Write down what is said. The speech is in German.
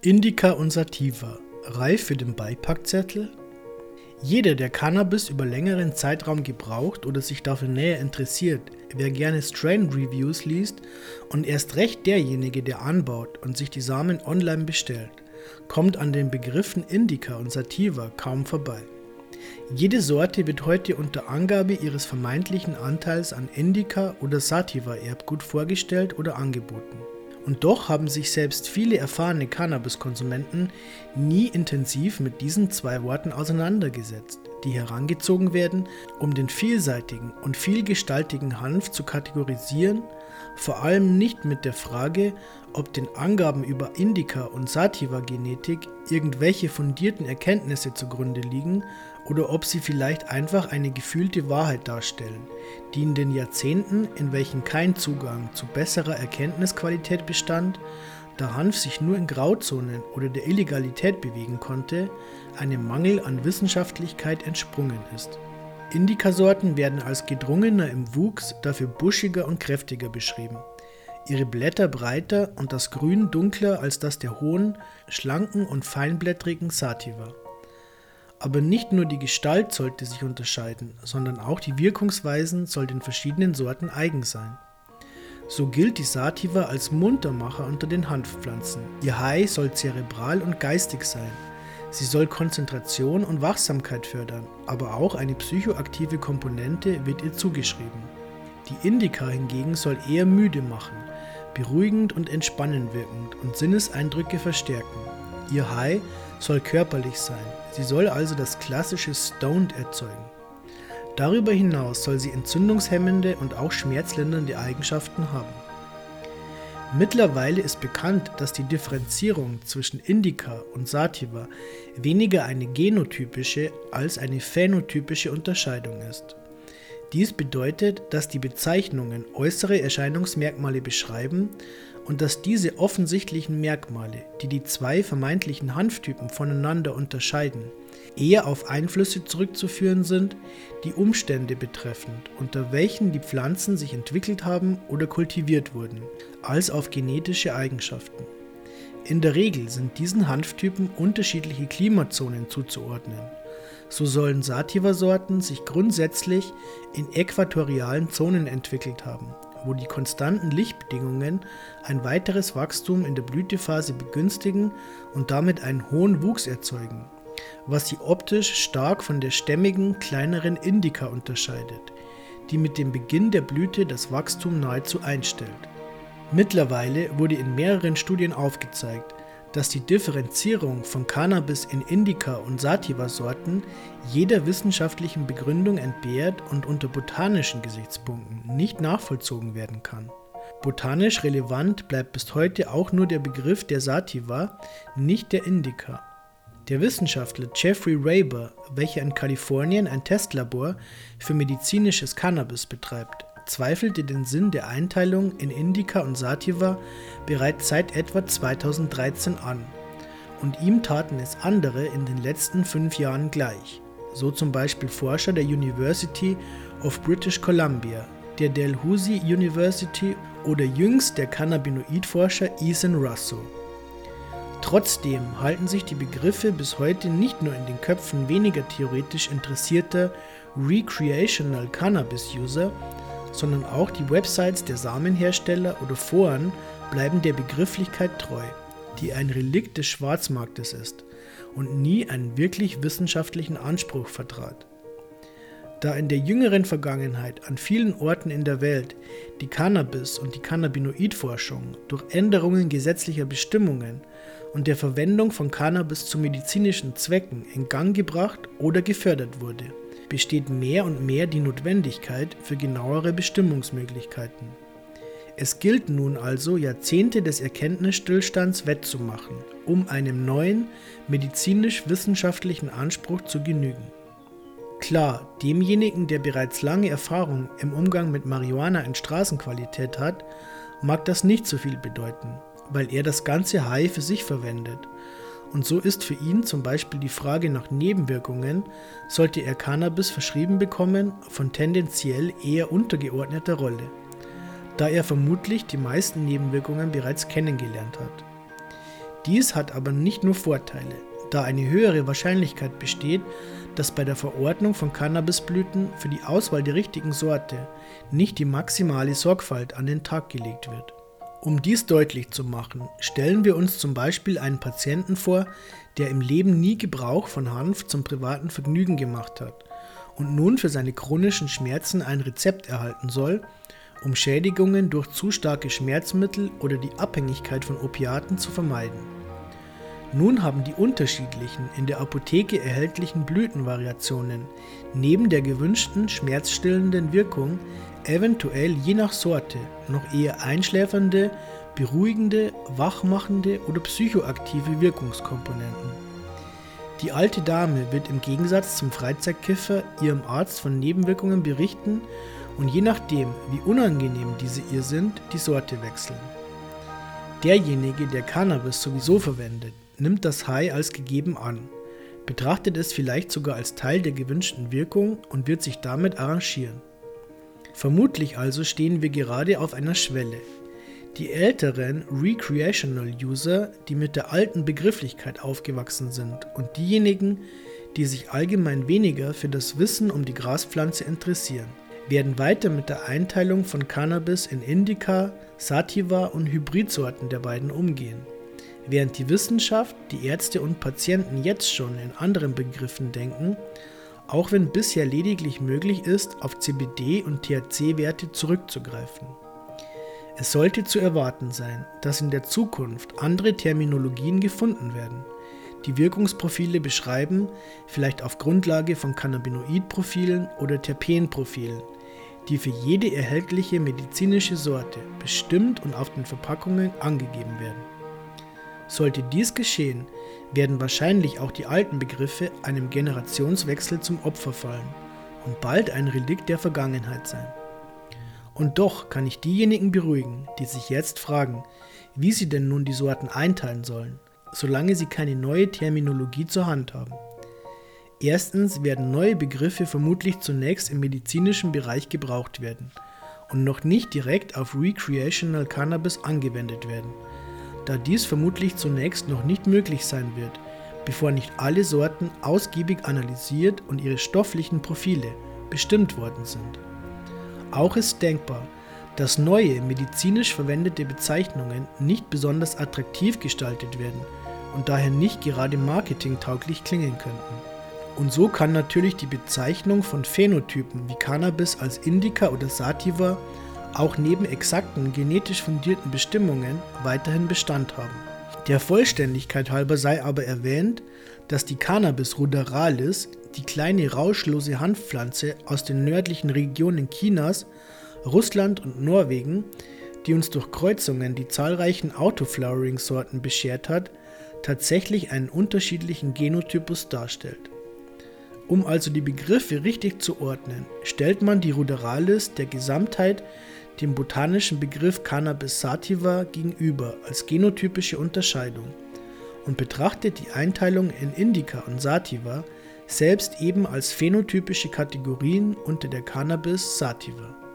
Indica und Sativa, reif für den Beipackzettel? Jeder, der Cannabis über längeren Zeitraum gebraucht oder sich dafür näher interessiert, wer gerne Strain Reviews liest und erst recht derjenige, der anbaut und sich die Samen online bestellt, kommt an den Begriffen Indica und Sativa kaum vorbei. Jede Sorte wird heute unter Angabe ihres vermeintlichen Anteils an Indica oder Sativa Erbgut vorgestellt oder angeboten. Und doch haben sich selbst viele erfahrene Cannabiskonsumenten nie intensiv mit diesen zwei Worten auseinandergesetzt, die herangezogen werden, um den vielseitigen und vielgestaltigen Hanf zu kategorisieren, vor allem nicht mit der Frage, ob den Angaben über Indica und Sativa-Genetik irgendwelche fundierten Erkenntnisse zugrunde liegen oder ob sie vielleicht einfach eine gefühlte Wahrheit darstellen, die in den Jahrzehnten, in welchen kein Zugang zu besserer Erkenntnisqualität bestand, da Hanf sich nur in Grauzonen oder der Illegalität bewegen konnte, einem Mangel an Wissenschaftlichkeit entsprungen ist. Indikasorten werden als gedrungener im Wuchs, dafür buschiger und kräftiger beschrieben. Ihre Blätter breiter und das Grün dunkler als das der hohen, schlanken und feinblättrigen Sativa. Aber nicht nur die Gestalt sollte sich unterscheiden, sondern auch die Wirkungsweisen soll den verschiedenen Sorten eigen sein. So gilt die Sativa als Muntermacher unter den Hanfpflanzen. Ihr High soll zerebral und geistig sein. Sie soll Konzentration und Wachsamkeit fördern, aber auch eine psychoaktive Komponente wird ihr zugeschrieben. Die Indica hingegen soll eher müde machen, beruhigend und entspannend wirkend und Sinneseindrücke verstärken. Ihr High soll körperlich sein, sie soll also das klassische Stoned erzeugen. Darüber hinaus soll sie entzündungshemmende und auch schmerzlindernde Eigenschaften haben. Mittlerweile ist bekannt, dass die Differenzierung zwischen Indica und Sativa weniger eine genotypische als eine phänotypische Unterscheidung ist. Dies bedeutet, dass die Bezeichnungen äußere Erscheinungsmerkmale beschreiben und dass diese offensichtlichen Merkmale, die die zwei vermeintlichen Hanftypen voneinander unterscheiden, eher auf Einflüsse zurückzuführen sind, die Umstände betreffend, unter welchen die Pflanzen sich entwickelt haben oder kultiviert wurden, als auf genetische Eigenschaften. In der Regel sind diesen Hanftypen unterschiedliche Klimazonen zuzuordnen. So sollen Sativa-Sorten sich grundsätzlich in äquatorialen Zonen entwickelt haben, wo die konstanten Lichtbedingungen ein weiteres Wachstum in der Blütephase begünstigen und damit einen hohen Wuchs erzeugen, was sie optisch stark von der stämmigen, kleineren Indica unterscheidet, die mit dem Beginn der Blüte das Wachstum nahezu einstellt. Mittlerweile wurde in mehreren Studien aufgezeigt, dass die Differenzierung von Cannabis in Indica und Sativa-Sorten jeder wissenschaftlichen Begründung entbehrt und unter botanischen Gesichtspunkten nicht nachvollzogen werden kann. Botanisch relevant bleibt bis heute auch nur der Begriff der Sativa, nicht der Indica. Der Wissenschaftler Jeffrey Raber, welcher in Kalifornien ein Testlabor für medizinisches Cannabis betreibt, zweifelte den Sinn der Einteilung in Indica und Sativa bereits seit etwa 2013 an, und ihm taten es andere in den letzten fünf Jahren gleich, so zum Beispiel Forscher der University of British Columbia, der Dalhousie University oder jüngst der Cannabinoidforscher Ethan Russo. Trotzdem halten sich die Begriffe bis heute nicht nur in den Köpfen weniger theoretisch interessierter Recreational Cannabis User, sondern auch die Websites der Samenhersteller oder Foren bleiben der Begrifflichkeit treu, die ein Relikt des Schwarzmarktes ist und nie einen wirklich wissenschaftlichen Anspruch vertrat. Da in der jüngeren Vergangenheit an vielen Orten in der Welt die Cannabis- und die Cannabinoidforschung durch Änderungen gesetzlicher Bestimmungen und der Verwendung von Cannabis zu medizinischen Zwecken in Gang gebracht oder gefördert wurde, besteht mehr und mehr die Notwendigkeit für genauere Bestimmungsmöglichkeiten. Es gilt nun also, Jahrzehnte des Erkenntnisstillstands wettzumachen, um einem neuen medizinisch-wissenschaftlichen Anspruch zu genügen. Klar, demjenigen, der bereits lange Erfahrung im Umgang mit Marihuana in Straßenqualität hat, mag das nicht so viel bedeuten, weil er das ganze Hai für sich verwendet und so ist für ihn zum Beispiel die Frage nach Nebenwirkungen, sollte er Cannabis verschrieben bekommen, von tendenziell eher untergeordneter Rolle, da er vermutlich die meisten Nebenwirkungen bereits kennengelernt hat. Dies hat aber nicht nur Vorteile, da eine höhere Wahrscheinlichkeit besteht, dass bei der Verordnung von Cannabisblüten für die Auswahl der richtigen Sorte nicht die maximale Sorgfalt an den Tag gelegt wird. Um dies deutlich zu machen, stellen wir uns zum Beispiel einen Patienten vor, der im Leben nie Gebrauch von Hanf zum privaten Vergnügen gemacht hat und nun für seine chronischen Schmerzen ein Rezept erhalten soll, um Schädigungen durch zu starke Schmerzmittel oder die Abhängigkeit von Opiaten zu vermeiden. Nun haben die unterschiedlichen in der Apotheke erhältlichen Blütenvariationen neben der gewünschten schmerzstillenden Wirkung eventuell je nach Sorte noch eher einschläfernde, beruhigende, wachmachende oder psychoaktive Wirkungskomponenten. Die alte Dame wird im Gegensatz zum Freizeitkiffer ihrem Arzt von Nebenwirkungen berichten und je nachdem, wie unangenehm diese ihr sind, die Sorte wechseln. Derjenige, der Cannabis sowieso verwendet, nimmt das High als gegeben an, betrachtet es vielleicht sogar als Teil der gewünschten Wirkung und wird sich damit arrangieren. Vermutlich also stehen wir gerade auf einer Schwelle, die älteren Recreational User, die mit der alten Begrifflichkeit aufgewachsen sind und diejenigen, die sich allgemein weniger für das Wissen um die Graspflanze interessieren, werden weiter mit der Einteilung von Cannabis in Indica, Sativa und Hybridsorten der beiden umgehen. Während die Wissenschaft, die Ärzte und Patienten jetzt schon in anderen Begriffen denken, auch wenn bisher lediglich möglich ist, auf CBD und THC-Werte zurückzugreifen. Es sollte zu erwarten sein, dass in der Zukunft andere Terminologien gefunden werden, die Wirkungsprofile beschreiben, vielleicht auf Grundlage von Cannabinoidprofilen oder Terpenprofilen, die für jede erhältliche medizinische Sorte bestimmt und auf den Verpackungen angegeben werden. Sollte dies geschehen, werden wahrscheinlich auch die alten Begriffe einem Generationswechsel zum Opfer fallen und bald ein Relikt der Vergangenheit sein. Und doch kann ich diejenigen beruhigen, die sich jetzt fragen, wie sie denn nun die Sorten einteilen sollen, solange sie keine neue Terminologie zur Hand haben. Erstens werden neue Begriffe vermutlich zunächst im medizinischen Bereich gebraucht werden und noch nicht direkt auf Recreational Cannabis angewendet werden, da dies vermutlich zunächst noch nicht möglich sein wird, bevor nicht alle Sorten ausgiebig analysiert und ihre stofflichen Profile bestimmt worden sind. Auch ist denkbar, dass neue medizinisch verwendete Bezeichnungen nicht besonders attraktiv gestaltet werden und daher nicht gerade marketingtauglich klingen könnten. Und so kann natürlich die Bezeichnung von Phänotypen wie Cannabis als Indica oder Sativa auch neben exakten genetisch fundierten Bestimmungen weiterhin Bestand haben. Der Vollständigkeit halber sei aber erwähnt, dass die Cannabis ruderalis die kleine rauschlose Hanfpflanze aus den nördlichen Regionen Chinas, Russland und Norwegen, die uns durch Kreuzungen die zahlreichen Autoflowering-Sorten beschert hat, tatsächlich einen unterschiedlichen Genotypus darstellt. Um also die Begriffe richtig zu ordnen, stellt man die Ruderalis der Gesamtheit dem botanischen Begriff Cannabis sativa gegenüber als genotypische Unterscheidung und betrachtet die Einteilung in Indica und Sativa selbst eben als phänotypische Kategorien unter der Cannabis sativa.